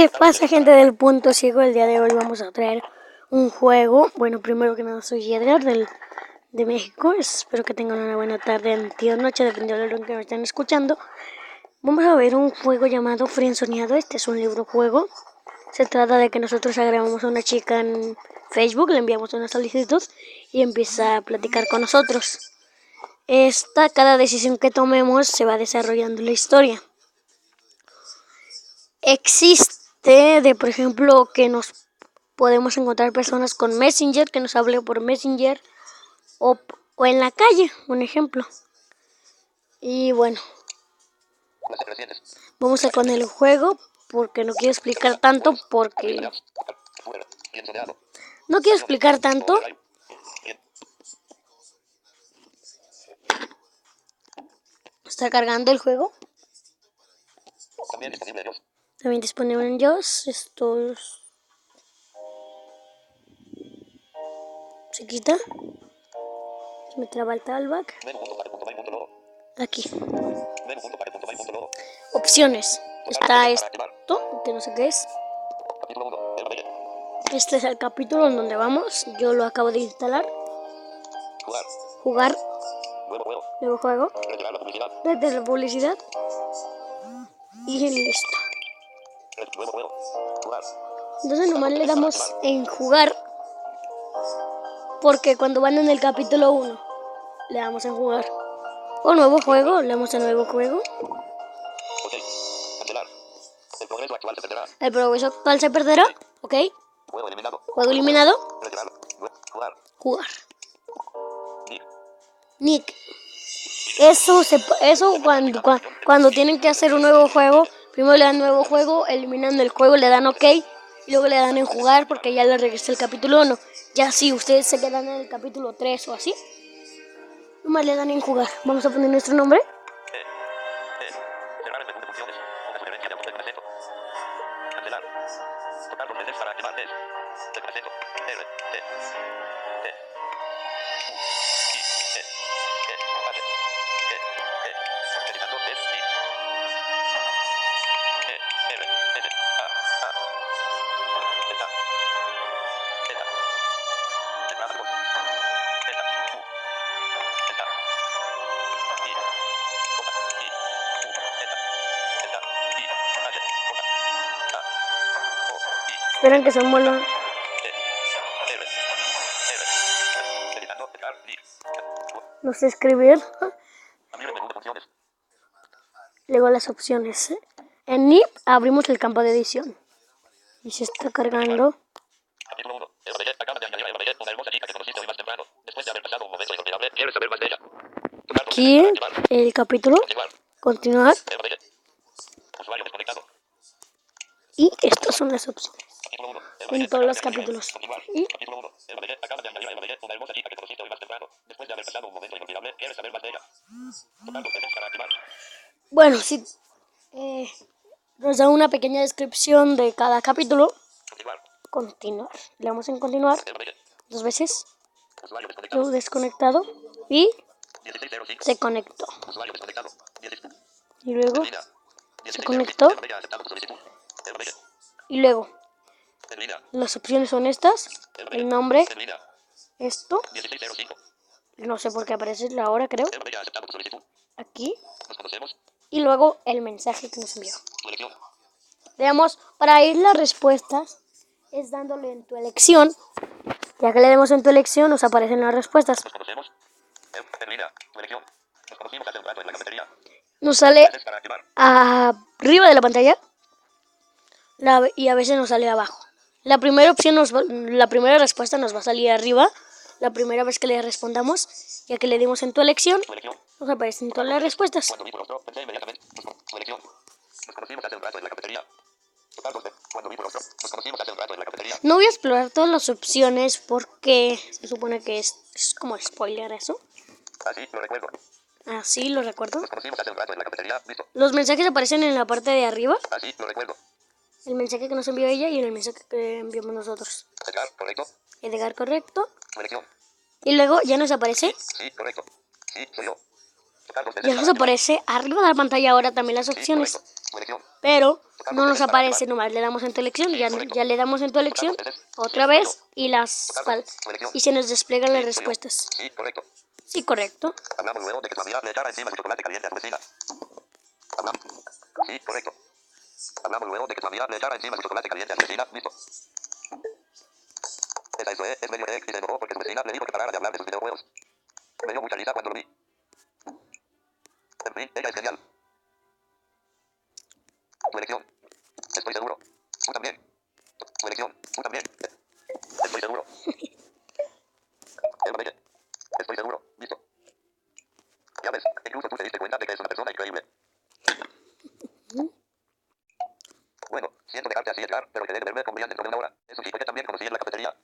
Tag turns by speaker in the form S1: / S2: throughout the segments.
S1: ¿Qué pasa gente del punto ciego? El día de hoy vamos a traer un juego. Bueno, primero que nada soy Edgar del, de México. Espero que tengan una buena tarde, o noche, dependiendo de lo que me estén escuchando. Vamos a ver un juego llamado Frienzoneado. Este es un libro juego. Se trata de que nosotros agregamos a una chica en Facebook, le enviamos una solicitud y empieza a platicar con nosotros. Esta, cada decisión que tomemos se va desarrollando la historia. Existe, de por ejemplo, que nos podemos encontrar personas con Messenger, que nos hable por Messenger o, o en la calle, un ejemplo. Y bueno, vamos a con el juego porque no quiero explicar tanto porque no quiero explicar tanto. Está cargando el juego. También disponible en JOS. Esto se quita. Se me traba el talback. Aquí. Opciones. Está esto, que no sé qué es. Este es el capítulo en donde vamos. Yo lo acabo de instalar. Jugar. Nuevo juego. Desde la publicidad. Y listo. Entonces nomás le damos en jugar. Porque cuando van en el capítulo 1, le damos en jugar. O nuevo juego, le damos en nuevo juego. El progreso actual se perderá. Ok. Juego eliminado. Juego eliminado. Jugar. Nick. Eso, se, eso cuando, cuando, cuando tienen que hacer un nuevo juego, primero le dan nuevo juego, eliminando el juego, le dan ok, luego le dan en jugar porque ya le regresé el capítulo 1. Ya si ustedes se quedan en el capítulo 3 o así, nomás le dan en jugar. Vamos a poner nuestro nombre. Esperan que se mueva. No sé escribir. Luego las opciones. En NIP abrimos el campo de edición. Y se está cargando. Aquí el capítulo. Continuar. Y estas son las opciones en todos los capítulos. ¿Y? Bueno, sí. Eh, nos da una pequeña descripción de cada capítulo. Continuar. Le damos en continuar dos veces. Yo desconectado y se conectó. Y luego se conectó. Y luego las opciones son estas. El nombre. Esto. No sé por qué aparece la hora, creo. Aquí. Y luego el mensaje que nos envió. Veamos, para ir las respuestas es dándole en tu elección. Ya que le demos en tu elección, nos aparecen las respuestas. Nos sale arriba de la pantalla y a veces nos sale abajo. La primera opción, nos la primera respuesta nos va a salir arriba. La primera vez que le respondamos, ya que le dimos en tu elección, nos aparecen todas las respuestas. No voy a explorar todas las opciones porque se supone que es, es como spoiler eso. Así lo recuerdo. Así lo recuerdo. Los mensajes aparecen en la parte de arriba. Así lo recuerdo el mensaje que nos envió ella y el mensaje que enviamos nosotros. Edgar, correcto. Edgar, correcto. Y luego ya nos aparece. Sí, correcto. Sí, soy yo. Ya nos aparece arriba de la pantalla ahora también las opciones. pero no nos aparece nomás. Le damos en tu elección, ya, ya le damos en tu elección otra vez y las y se nos despliegan las respuestas.
S2: Sí, correcto.
S1: Sí, correcto.
S2: Hablamos luego de que su amiga le echara encima su chocolate caliente a su vecina. Listo. Esa es, es medio ex y se enojó porque su vecina le dijo que parara de hablar de sus videojuegos. Me dio mucha risa cuando lo vi. En fin, ella es genial. Tu elección. Estoy seguro. Tú también. Tu elección. Tú también. Estoy seguro. Emma Belle. Estoy seguro. Listo. Ya ves, incluso tú te diste cuenta de que es una persona increíble. Bueno, siento dejarte así, Con Brian dentro de una hora. Eso sí, también conocí en la cafetería.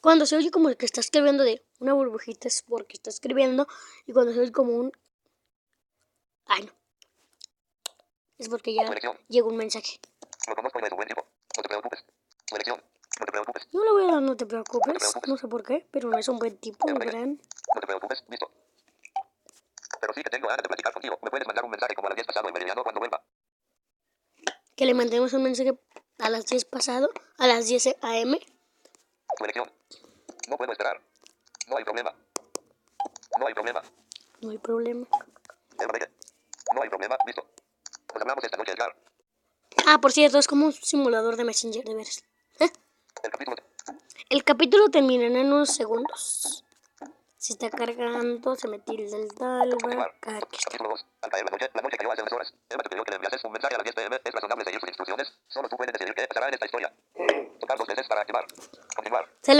S1: Cuando se oye como el que está escribiendo de una burbujita es porque está escribiendo y cuando se oye como un... Ay, no. Es porque ya llegó un mensaje.
S2: Lo conozco y no un buen tipo. No te preocupes. Tu elección. No te preocupes.
S1: No le voy a dar, no te preocupes. No sé por qué, pero no es un buen tipo, el gran.
S2: No te preocupes. Listo. Pero sí que tengo ganas de platicar contigo. ¿Me puedes mandar un mensaje como a las 10 pasado y meridiano cuando vuelva?
S1: Que le mandemos un mensaje a las 10 pasado, a las 10 am.
S2: Elección. No puedo esperar. No hay problema. No hay problema.
S1: No hay problema.
S2: No hay problema. Listo. Pues hablamos esta noche, Edgar.
S1: Ah, por cierto, es como un simulador de Messenger, de veras. ¿Eh?
S2: El capítulo.
S1: El capítulo termina en unos segundos. Se está cargando, se me tilda el está.
S2: Capítulo 2. Al caer la noche, la noche cayó hace unas horas. Emma te pidió que le enviases un mensaje a las 10 pm. Es razonable seguir sus instrucciones. Solo tú puedes decidir qué pasará en esta historia. Tocar dos veces para activar.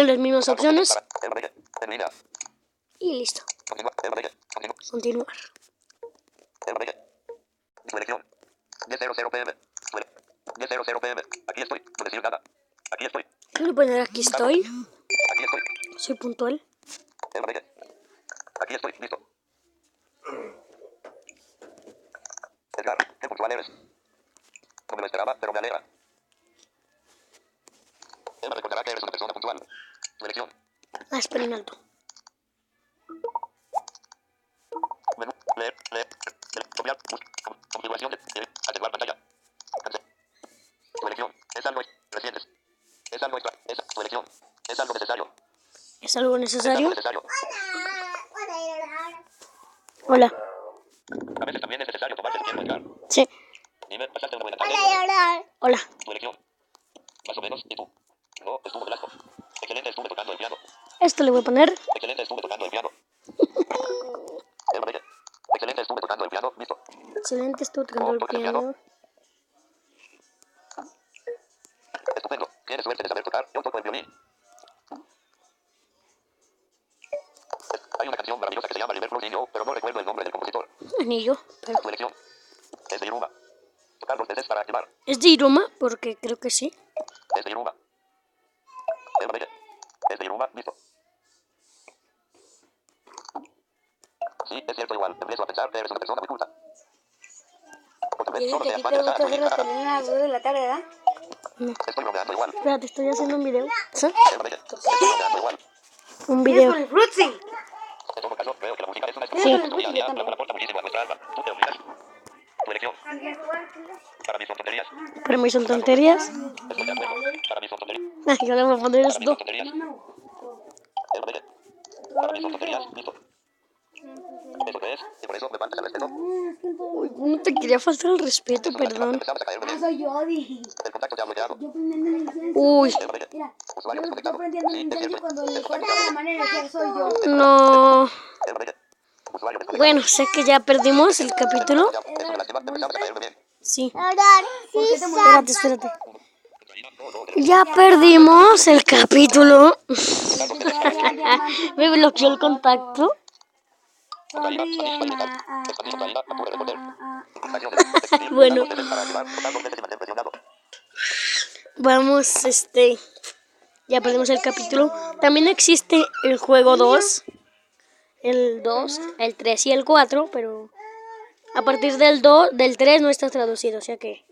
S1: Las mismas opciones y listo.
S2: Continuar. Emma Belle. Continúa.
S1: Continuar.
S2: Emma Belle. Tu elección. 10.00 pm. Tu ele- 10.00 pm. Aquí estoy. No decir nada. Aquí estoy.
S1: Quiero poner aquí estoy.
S2: Aquí estoy.
S1: Soy puntual.
S2: Aquí estoy. Listo. Edgar, qué puntual eres. No me lo esperaba, pero me alegra. Emma recordará que eres una persona puntual. Tu elección.
S1: Ah, espera en alto.
S2: Menú. Leer. Leer. leer, Copiar. Configuración. de- de- Atenuar pantalla. Tu elección. Es algo recientes. Es algo extra. Es tu elección. Es algo necesario.
S1: ¿Es algo
S2: Es algo
S1: necesario?
S2: necesario.
S1: Hola.
S2: A veces también es necesario tomarse el tiempo, Edgar.
S1: Sí.
S2: Dime, pasaste una buena tarde.
S1: Hola.
S2: Tu elección. Más o menos. ¿Y tú? No, estuvo blanco. Excelente, estuve tocando el piano.
S1: Esto le voy a poner.
S2: Excelente, estuve tocando el piano. Excelente, estuve tocando el piano. Listo.
S1: Excelente, estoy tocando el piano.
S2: Estupendo. Tienes suerte de saber tocar. Yo toco el violín. Hay una canción maravillosa que se llama Liverpool Niño, pero no recuerdo el nombre del compositor.
S1: Anillo. Pero
S2: Tu elección. Es de Iruma. Tocar dos veces para activar.
S1: es de Iruma, porque creo que sí.
S2: Es de Iruma. Emma Belle. Es de Iruma. Listo. Sí, es cierto igual. Empiezo a pensar que eres una persona muy culta. Vez, solo te apañas a
S3: las 2 de la tarde, ¿verdad?
S2: Estoy bromeando igual.
S1: Espérate, estoy haciendo un video. ¿Sí?
S2: Estoy bromeando igual.
S1: Un video.
S3: el Fruitsy.
S2: En todo caso, creo que la música es una
S1: Sí.
S2: experiencia extraordinaria, la aporta muchísimo a nuestra alma. ¿Tú te opinas? Tu elección. Para mí son tonterías.
S1: Para mí son tonterías.
S2: Estoy de acuerdo. Para mí son tonterías.
S1: Ah, yo le voy a poner
S2: Para mí son
S1: esto.
S2: tonterías. Emma Belle. Para mí son tonterías. Listo.
S1: No te quería faltar el respeto, perdón.
S3: Soy yo, dije.
S1: Uy.
S3: Mira, yo, el cuando le la manera de soy yo.
S1: no. Bueno, sé que ya perdimos el capítulo. Sí.
S3: ¿Por qué te
S1: Espérate, espérate. Ya perdimos el capítulo. Me bloqueó el contacto. Bueno. Vamos, este. Ya perdimos el capítulo. También existe el juego 2. El 2, el 3 y el 4, pero a partir del 2, del 3 no está traducido, o sea que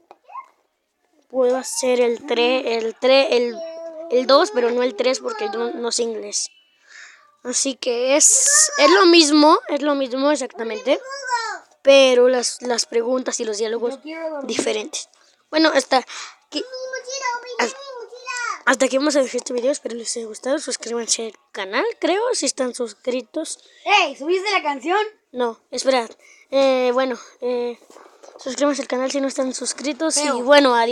S1: puedo hacer el 3, el 3, el, el 2, pero no el 3 porque no, no sé inglés. Así que es, es lo mismo, es lo mismo exactamente. pero las, las preguntas y los diálogos diferentes. Bueno, hasta aquí, hasta- hasta aquí vamos a dejar este video. Espero les haya gustado. Suscríbanse al canal, creo, si están suscritos.
S3: ¡Ey! ¿Subiste la canción?
S1: No, esperad. Eh, bueno, eh, suscríbanse al canal si no están suscritos. Y bueno, adiós.